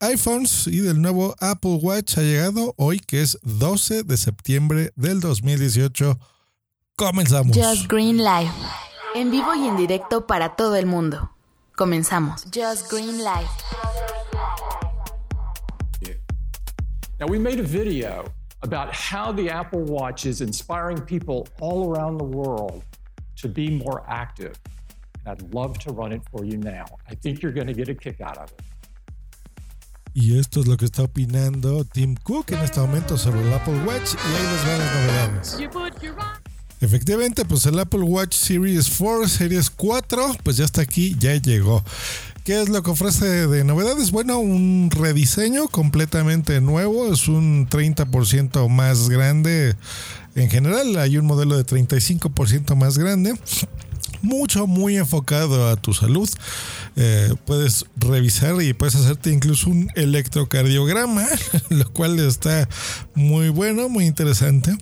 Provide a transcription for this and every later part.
iPhones y del nuevo Apple Watch ha llegado hoy, que es 12 de septiembre del 2018. Comenzamos. Just Green Live. En vivo y en directo para todo el mundo. Comenzamos. Just Green Live. Now, we made a video about how the Apple Watch is inspiring people all around the world to be more active. And I'd love to run it for you now. I think you're going to get a kick out of it. Y esto es lo que está opinando Tim Cook en este momento sobre el Apple Watch y ahí les van las novedades. Efectivamente, pues el Apple Watch Series 4, Series 4, pues ya está aquí, ya llegó. ¿Qué es lo que ofrece de novedades? Bueno, un rediseño completamente nuevo, es un 30% más grande. En general, hay un modelo de 35% más grande mucho, muy enfocado a tu salud. Eh, puedes revisar y puedes hacerte incluso un electrocardiograma, lo cual está muy bueno, muy interesante.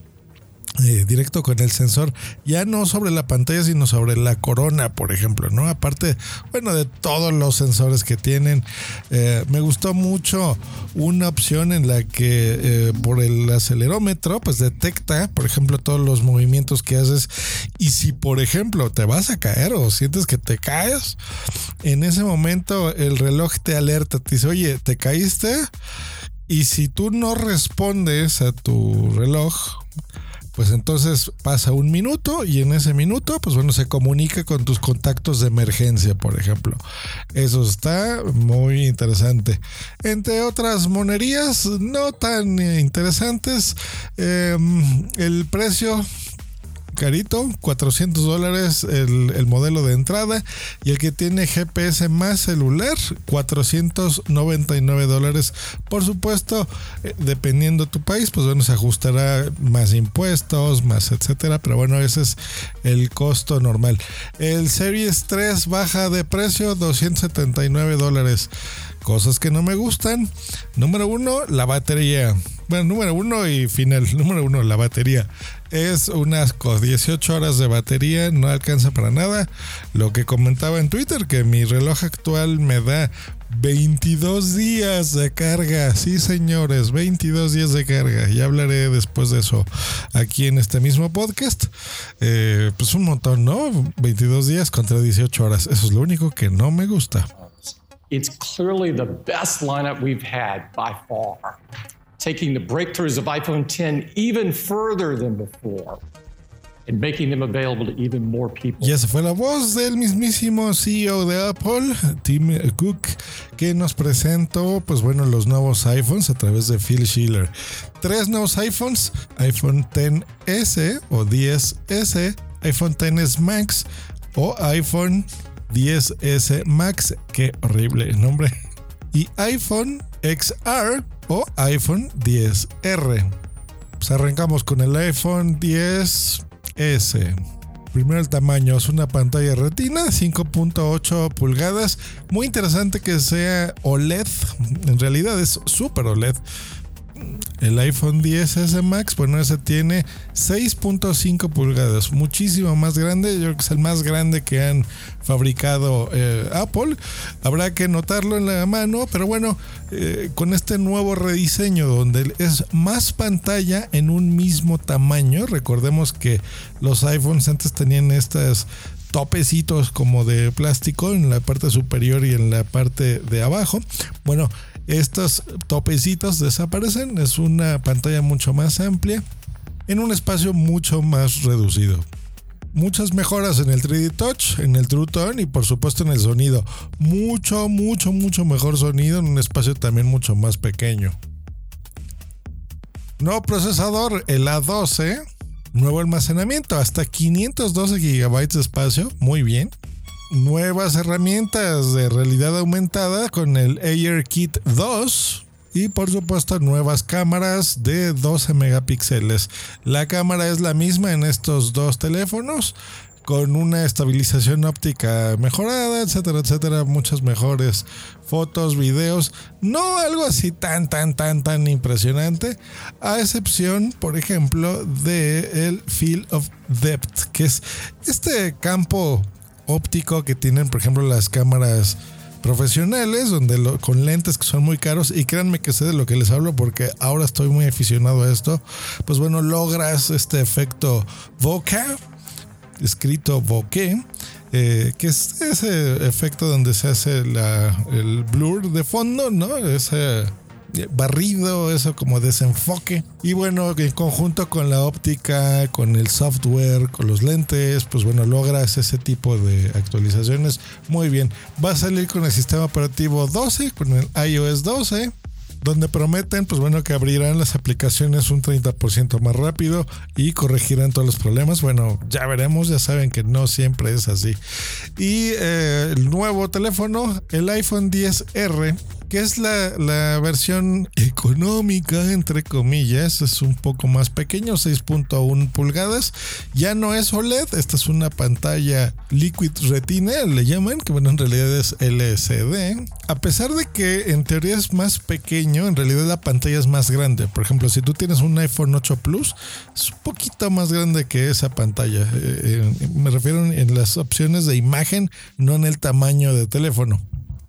Eh, directo con el sensor, ya no sobre la pantalla, sino sobre la corona, por ejemplo, ¿no? Aparte, bueno, de todos los sensores que tienen, eh, me gustó mucho una opción en la que eh, por el acelerómetro, pues detecta, por ejemplo, todos los movimientos que haces y si, por ejemplo, te vas a caer o sientes que te caes, en ese momento el reloj te alerta, te dice, oye, te caíste y si tú no respondes a tu reloj, pues entonces pasa un minuto y en ese minuto, pues bueno, se comunica con tus contactos de emergencia, por ejemplo. Eso está muy interesante. Entre otras monerías no tan interesantes, eh, el precio carito, 400 dólares el, el, modelo de entrada y el que tiene GPS más celular, 499 dólares. Por supuesto, eh, dependiendo tu país, pues bueno, se ajustará más impuestos, más etcétera, pero bueno, ese es el costo normal. El Series 3 baja de precio, 279 dólares. Cosas que no me gustan. Número uno, la batería. Bueno, número uno y final. Número uno, la batería. Es unas 18 horas de batería, no alcanza para nada. Lo que comentaba en Twitter, que mi reloj actual me da 22 días de carga. Sí, señores, 22 días de carga. Ya hablaré después de eso aquí en este mismo podcast. Eh, pues un montón, ¿no? 22 días contra 18 horas. Eso es lo único que no me gusta. It's clearly the best lineup we've had by far, taking the breakthroughs of iPhone 10 even further than before. And making them available to even more people. Y esa fue la voz del mismísimo CEO de Apple, Tim Cook, que nos presentó, pues bueno, los nuevos iPhones a través de Phil Schiller. Tres nuevos iPhones, iPhone 10S o 10S, iPhone 10S Max o iPhone 10S Max, qué horrible nombre, y iPhone XR o iPhone 10R. Pues arrancamos con el iPhone 10S. Primero el tamaño, es una pantalla retina, 5.8 pulgadas. Muy interesante que sea OLED, en realidad es super OLED. El iPhone 10S Max, bueno, ese tiene 6.5 pulgadas, muchísimo más grande. Yo creo que es el más grande que han fabricado eh, Apple. Habrá que notarlo en la mano, pero bueno, eh, con este nuevo rediseño donde es más pantalla en un mismo tamaño. Recordemos que los iPhones antes tenían estas topecitos como de plástico en la parte superior y en la parte de abajo. Bueno, estos topecitos desaparecen, es una pantalla mucho más amplia en un espacio mucho más reducido. Muchas mejoras en el 3D Touch, en el True Tone y por supuesto en el sonido. Mucho, mucho, mucho mejor sonido en un espacio también mucho más pequeño. Nuevo procesador, el A12, Nuevo almacenamiento, hasta 512 GB de espacio, muy bien. Nuevas herramientas de realidad aumentada con el AirKit 2, y por supuesto nuevas cámaras de 12 megapíxeles. La cámara es la misma en estos dos teléfonos con una estabilización óptica mejorada, etcétera, etcétera, muchas mejores fotos, videos, no algo así tan, tan, tan, tan impresionante, a excepción, por ejemplo, de el Field of Depth, que es este campo óptico que tienen, por ejemplo, las cámaras profesionales, donde con lentes que son muy caros, y créanme que sé de lo que les hablo porque ahora estoy muy aficionado a esto, pues bueno, logras este efecto bokeh, escrito bokeh, eh, que es ese efecto donde se hace el blur de fondo, ¿no? Ese barrido, eso como desenfoque. Y bueno, en conjunto con la óptica, con el software, con los lentes, pues bueno, logras ese tipo de actualizaciones muy bien. Va a salir con el sistema operativo 12, con el iOS 12 donde prometen, pues bueno, que abrirán las aplicaciones un 30% más rápido y corregirán todos los problemas. Bueno, ya veremos, ya saben que no siempre es así. Y eh, el nuevo teléfono, el iPhone 10R, que es la, versión económica, entre comillas, es un poco más pequeño, 6.1 pulgadas. Ya no es OLED, esta es una pantalla Liquid Retina, le llaman, que bueno, en realidad es LCD. A pesar de que en teoría es más pequeño, en realidad la pantalla es más grande. Por ejemplo, si tú tienes un iPhone 8 Plus, es un poquito más grande que esa pantalla. Eh, eh, me refiero en las opciones de imagen, no en el tamaño de teléfono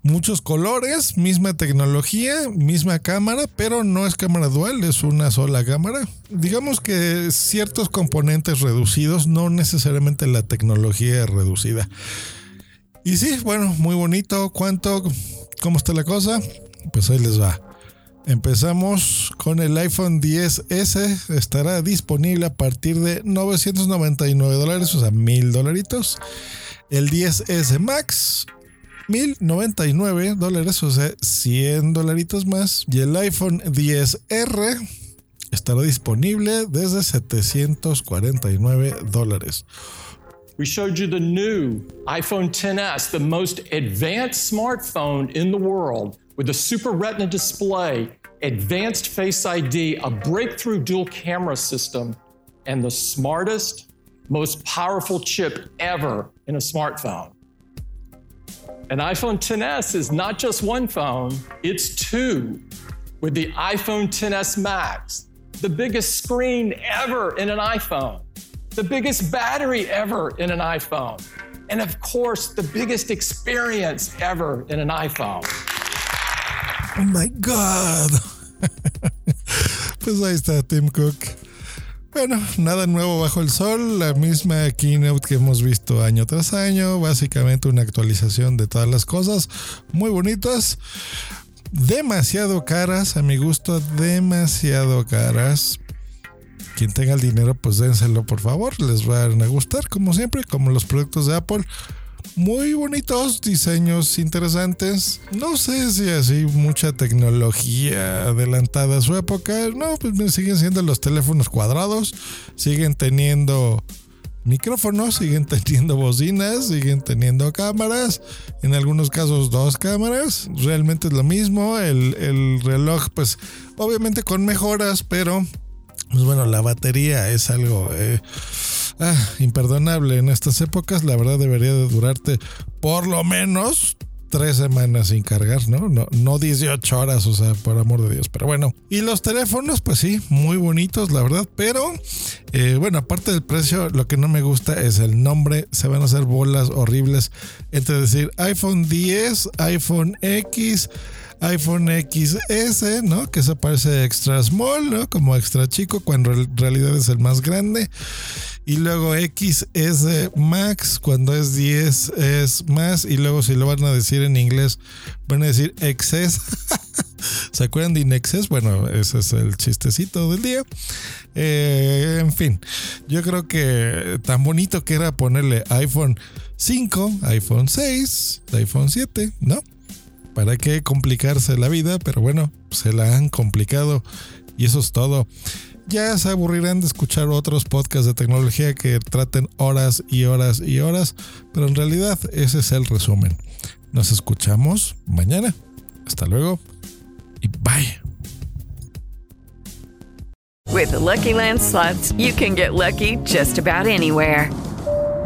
muchos colores, misma tecnología, misma cámara, pero no es cámara dual, es una sola cámara. Digamos que ciertos componentes reducidos, no necesariamente la tecnología reducida. Y sí, bueno, muy bonito. ¿Cuánto? ¿Cómo está la cosa? Pues ahí les va. Empezamos con el iPhone 10S. Estará disponible a partir de 999 dólares, o sea, mil dolaritos. El 10S Max 1099 dólares, o sea, 100 dolaritos más. Y el iPhone 10R estará disponible desde 749 dólares. We showed you the new iPhone 10s, the most advanced smartphone in the world with a super retina display, advanced face ID, a breakthrough dual camera system, and the smartest, most powerful chip ever in a smartphone. An iPhone 10s is not just one phone, it's two. With the iPhone 10s Max, the biggest screen ever in an iPhone, the biggest battery ever in an iPhone, and of course, the biggest experience ever in an iPhone. Oh my God. ahí está Tim Cook. Bueno, nada nuevo bajo el sol, la misma keynote que hemos visto año tras año, básicamente una actualización de todas las cosas, muy bonitas, demasiado caras, a mi gusto, demasiado caras. Quien tenga el dinero, pues dénselo por favor, les van a gustar como siempre, como los productos de Apple muy bonitos, diseños interesantes. No sé si así mucha tecnología adelantada a su época. No, pues siguen siendo los teléfonos cuadrados, siguen teniendo micrófonos, siguen teniendo bocinas, siguen teniendo cámaras, en algunos casos dos cámaras, realmente es lo mismo, el, el reloj pues obviamente con mejoras, pero pues bueno, la batería es algo... Eh, ah, imperdonable en estas épocas. La verdad debería de durarte por lo menos tres semanas sin cargar, ¿no? ¿no? No 18 horas, o sea, por amor de Dios. Pero bueno, y los teléfonos, pues sí, muy bonitos, la verdad. Pero, eh, bueno, aparte del precio, lo que no me gusta es el nombre. Se van a hacer bolas horribles entre decir iPhone 10, iPhone X iPhone XS, ¿no? Que eso parece extra small, ¿no? Como extra chico, cuando en realidad es el más grande. Y luego XS Max, cuando es 10 es más. Y luego si lo van a decir en inglés, van a decir XS. ¿Se acuerdan de Inexcess? Bueno, ese es el chistecito del día. Eh, en fin, yo creo que tan bonito que era ponerle iPhone 5, iPhone 6, iPhone 7, ¿no? ¿Para qué complicarse la vida? Pero bueno, se la han complicado y eso es todo. ya se aburrirán de escuchar otros podcasts de tecnología que traten horas y horas y horas, pero en realidad ese es el resumen. Nos escuchamos mañana. Hasta luego y bye. With Lucky you can get lucky just about anywhere.